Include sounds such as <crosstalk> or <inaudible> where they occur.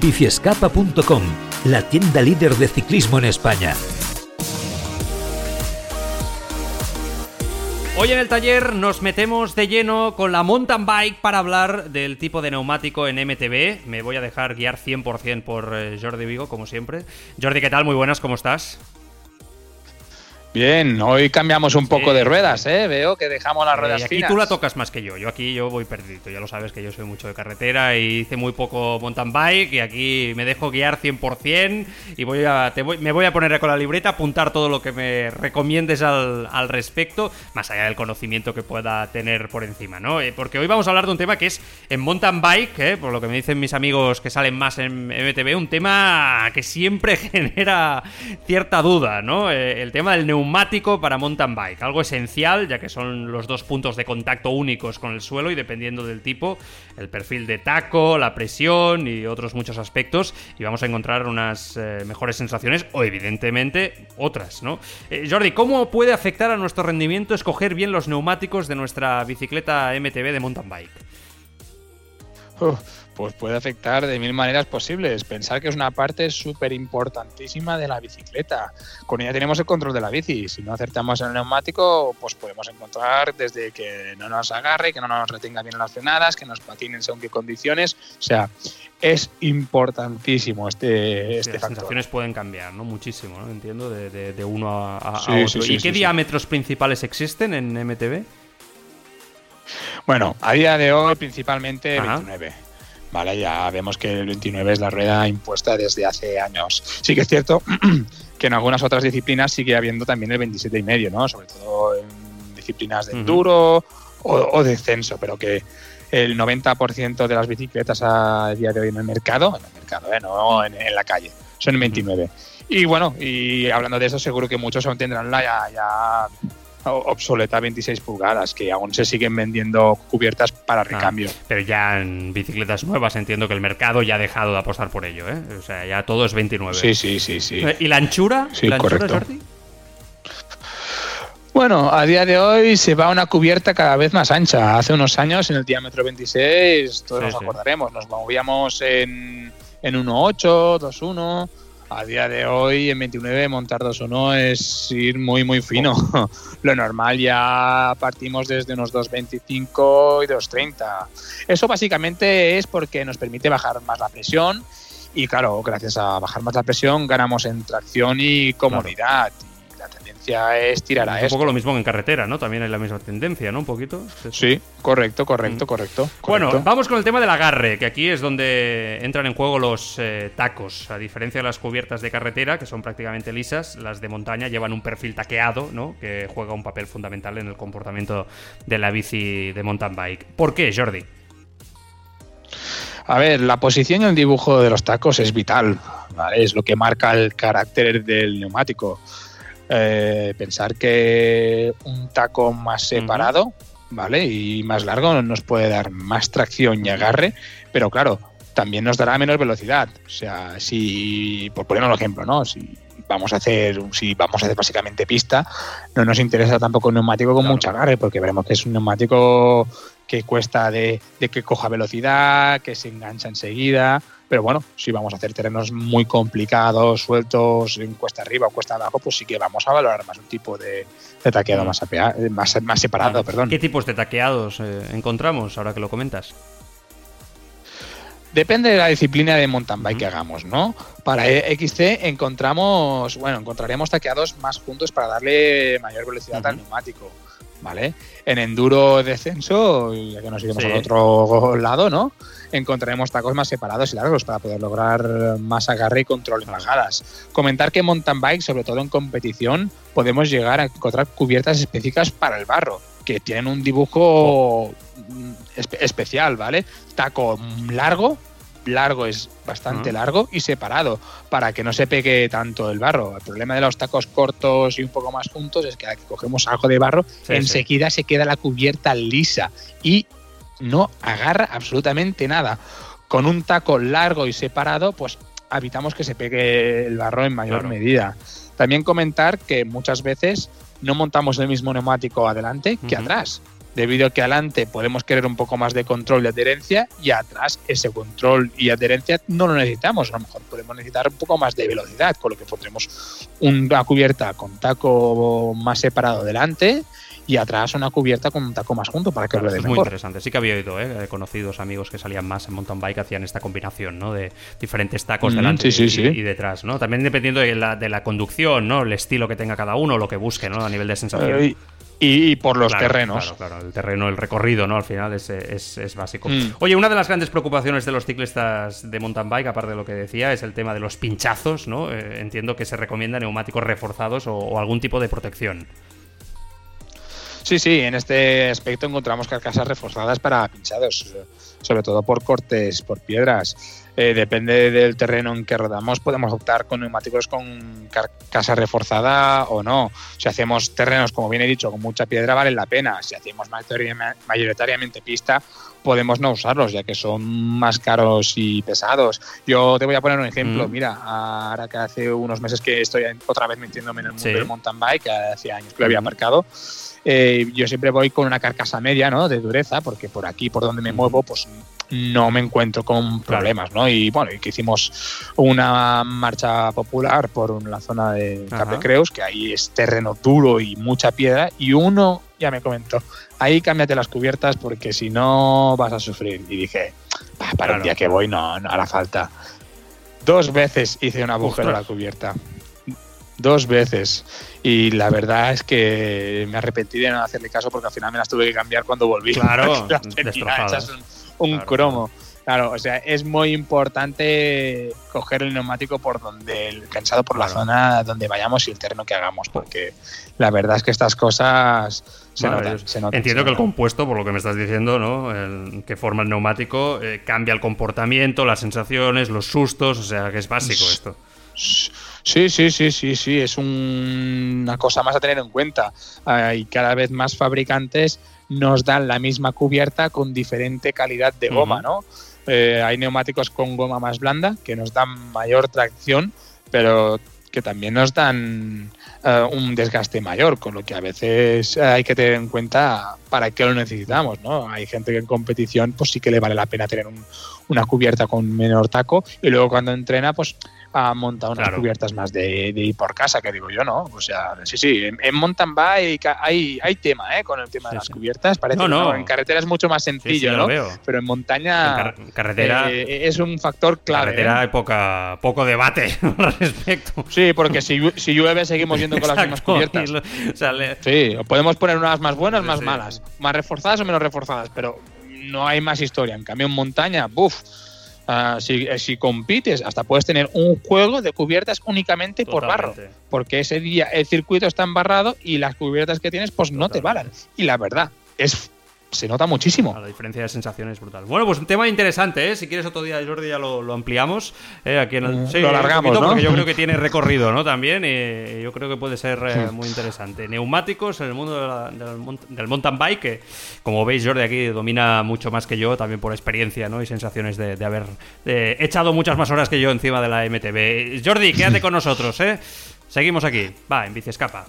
Biciescapa.com, la tienda líder de ciclismo en España. Hoy en el taller nos metemos de lleno con la mountain bike para hablar del tipo de neumático en MTB. Me voy a dejar guiar 100% por eh, Jordi Vigo, como siempre. Jordi, ¿qué tal? Muy buenas, ¿cómo estás? Bien, hoy cambiamos un poco de ruedas, ¿eh? Veo que dejamos las ruedas y aquí tú la tocas más que yo. Yo aquí yo voy perdido. Ya lo sabes que yo soy mucho de carretera y hice muy poco mountain bike y aquí me dejo guiar 100% y voy a, te voy, me voy a poner con la libreta, apuntar todo lo que me recomiendes al, al respecto, más allá del conocimiento que pueda tener por encima, ¿no? Eh, porque hoy vamos a hablar de un tema que es en mountain bike, ¿eh? por lo que me dicen mis amigos que salen más en MTB, un tema que siempre <laughs> genera cierta duda, ¿no? Eh, el tema del neumático neumático para mountain bike, algo esencial ya que son los dos puntos de contacto únicos con el suelo y dependiendo del tipo, el perfil de taco, la presión y otros muchos aspectos y vamos a encontrar unas eh, mejores sensaciones o evidentemente otras, ¿no? Eh, Jordi, ¿cómo puede afectar a nuestro rendimiento escoger bien los neumáticos de nuestra bicicleta MTB de mountain bike? Pues puede afectar de mil maneras posibles. Pensar que es una parte súper importantísima de la bicicleta. Con ella tenemos el control de la bici. Si no acertamos en el neumático, pues podemos encontrar desde que no nos agarre, que no nos retenga bien las frenadas, que nos patinen según qué condiciones. O sea, es importantísimo este, este Las sensaciones pueden cambiar, ¿no? Muchísimo, ¿no? Entiendo, de, uno a, otro. ¿Y qué diámetros principales existen en MTB? Bueno, a día de hoy principalmente 29. Vale, ya vemos que el 29 es la rueda impuesta desde hace años. Sí que es cierto <clears throat> que en algunas otras disciplinas sigue habiendo también el 27 y medio, ¿no? Sobre todo en disciplinas de enduro o, de descenso, pero que el 90% de las bicicletas a día de hoy en el mercado, en el mercado, ¿eh? no en, la calle, son 29. Y bueno, y hablando de eso, seguro que muchos aún tendrán la ya obsoleta 26 pulgadas, que aún se siguen vendiendo cubiertas para ah, recambio. pero ya en bicicletas nuevas entiendo que el mercado ya ha dejado de apostar por ello, ¿eh? O sea, ya todo es 29. Sí, sí, sí, sí. ¿Y la anchura? Sí, ¿La correcto. Bueno, a día de hoy se va una cubierta cada vez más ancha. Hace unos años, en el diámetro 26, todos nos acordaremos, nos movíamos en, en 1.8, 2.1 a día de hoy en 29 montar 2-1 es ir muy muy fino. <laughs> Lo normal ya partimos desde unos 2.25 y 2.30. Eso básicamente es porque nos permite bajar más la presión y claro, gracias a bajar más la presión ganamos en tracción y comodidad es tirar a Un poco lo mismo que en carretera, ¿no? También hay la misma tendencia, ¿no? Un poquito. Sí, correcto, correcto, mm. correcto, Bueno, vamos con el tema del agarre, que aquí es donde entran en juego los eh, tacos. A diferencia de las cubiertas de carretera, que son prácticamente lisas, las de montaña llevan un perfil taqueado, ¿no? Que juega un papel fundamental en el comportamiento de la bici de mountain bike. ¿Por qué, Jordi? A ver, la posición y el dibujo de los tacos es vital, Es lo que marca el carácter del neumático. Eh, pensar que un taco más separado, ¿vale? Y más largo nos puede dar más tracción y agarre, pero claro, también nos dará menos velocidad. O sea, si, por poner un ejemplo, ¿no? Si vamos a hacer, si vamos a hacer básicamente pista, no nos interesa tampoco un neumático con mucho agarre, porque veremos que es un neumático que cuesta de, de que coja velocidad, que se engancha enseguida. Pero bueno, si vamos a hacer terrenos muy complicados, sueltos, en cuesta arriba o cuesta abajo, pues sí que vamos a valorar más un tipo de, taqueado mm. más, más, separado. Perdón. ¿Qué tipos de taqueados eh, encontramos ahora que lo comentas? Depende de la disciplina de mountain bike que hagamos, ¿no? Para XC encontramos, bueno, encontraremos taqueados más juntos para darle mayor velocidad al neumático, ¿vale? En enduro descenso, ya que nos iremos al otro lado, ¿no? encontraremos tacos más separados y largos para poder lograr más agarre y control en bajadas. Comentar que en mountain bike, sobre todo en competición, podemos llegar a encontrar cubiertas específicas para el barro, que tienen un dibujo especial, ¿vale? Taco largo, largo es bastante largo y separado para que no se pegue tanto el barro. El problema de los tacos cortos y un poco más juntos es que aquí cogemos algo de barro, enseguida se queda la cubierta lisa y no agarra absolutamente nada. Con un taco largo y separado, pues evitamos que se pegue el barro en mayor medida. También comentar que muchas veces no montamos el mismo neumático adelante que atrás. Debido a que adelante podemos querer un poco más de control y adherencia y atrás ese control y adherencia no lo necesitamos. A lo mejor podemos necesitar un poco más de velocidad, con lo que pondremos una cubierta con taco más separado delante y atrás una cubierta con un taco más junto para que Claro, lo dé es muy mejor. interesante. Sí que había oído, ¿eh? Conocidos amigos que salían más en mountain bike, hacían esta combinación, ¿no? De diferentes tacos Mm, delante sí, y, sí, sí. y detrás, ¿no? También dependiendo de la, de la conducción, ¿no? El estilo que tenga cada uno, lo que busque, ¿no? A nivel de sensación. Eh, y, y por los Claro, terrenos. Claro, claro, el terreno, el recorrido, ¿no? Al final es, es- es básico. Mm. Oye, una de las grandes preocupaciones de los ciclistas de mountain bike, aparte de lo que decía, es el tema de los pinchazos, ¿no? Eh, entiendo que se recomienda neumáticos reforzados o, o algún tipo de protección. Sí, sí, en este aspecto encontramos carcasas reforzadas para pinchados, sobre todo por cortes, por piedras. Eh, depende del terreno en que rodamos, podemos optar con neumáticos con carcasa reforzada o no. Si hacemos terrenos, como bien he dicho, con mucha piedra, vale la pena. Si hacemos mayoritariamente- pista, podemos no usarlos, ya que son más caros y pesados. Yo te voy a poner un ejemplo. Mm. Mira, ahora que hace unos meses que estoy otra vez metiéndome en el mundo Sí. del mountain bike, que hace años que lo había Mm. Eh, yo siempre voy con una carcasa media, ¿no? De dureza, porque por aquí, por donde me muevo, pues no me encuentro con problemas, ¿no? Y bueno, y que hicimos una marcha popular por la zona de. Capecreus, que ahí es terreno duro y mucha piedra, y uno ya me comentó, ahí cámbiate las cubiertas porque si no vas a sufrir. Y dije, "Bah, para el día que voy no, no hará falta. Dos veces hice un agujero a la cubierta. Dos veces. Y la verdad es que me arrepentí de no hacerle caso porque al final me las tuve que cambiar cuando volví. Claro, Porque <laughs> las tenía destrozadas. hechas un, un Claro, cromo. Claro, o sea, es muy importante coger el neumático por donde, el- pensado por la Claro. zona donde vayamos y el terreno que hagamos, porque la verdad es que estas cosas se, Vale, notan, se notan, Entiendo se que el notan. compuesto, por lo que me estás diciendo, ¿no? El que forma el neumático, eh, cambia el comportamiento, las sensaciones, los sustos, o sea que es básico esto. Sí, sí, sí, sí, sí, es un- una cosa más a tener en cuenta. Ah, y cada vez más fabricantes nos dan la misma cubierta con diferente calidad de goma. ¿no? Eh, hay neumáticos con goma más blanda que nos dan mayor tracción, pero que también nos dan eh, un desgaste mayor, con lo que a veces eh, hay que tener en cuenta para qué lo necesitamos, ¿no? Hay gente que en competición pues sí que le vale la pena tener un- una cubierta con menor taco y luego cuando entrena pues a montar unas Claro. cubiertas más de, de ir por casa, que digo yo, ¿no? O sea, sí, sí, en, en mountain bike hay, hay tema, ¿eh? Con el tema Sí, de las sí. cubiertas, parece No, no. en carretera es mucho más sí, sencillo, ¿no? veo. Pero en montaña En car- en carretera, eh, es un factor clave. carretera ¿eh? hay poca, poco debate <laughs> al respecto. Sí, porque si, si llueve seguimos yendo con las mismas cubiertas. lo- o sea, le- Sí, podemos poner unas más buenas, más sí. malas, más reforzadas o menos reforzadas, pero no hay más historia. En cambio, en montaña, buf, ah, si, eh, si compites, hasta puedes tener un juego de cubiertas únicamente por barro, porque ese día el circuito está embarrado y las cubiertas que tienes, pues no te valan. Y la verdad, es se nota muchísimo. A la diferencia de sensaciones es brutal. Bueno, pues un tema interesante, ¿eh? Si quieres otro día, Jordi, ya lo, lo ampliamos. ¿eh? Aquí en el, sí, lo alargamos, poquito, ¿no? Porque yo creo que <laughs> tiene recorrido, ¿no? También, y yo creo que puede ser eh, muy interesante. Neumáticos en el mundo de la- del, mont- del mountain bike, que como veis, Jordi aquí domina mucho más que yo, también por experiencia, ¿no? Y sensaciones de, de haber echado muchas más horas que yo encima de la MTB. Jordi, quédate <laughs> con nosotros, ¿eh? Seguimos aquí. Va, en Bici Escapa.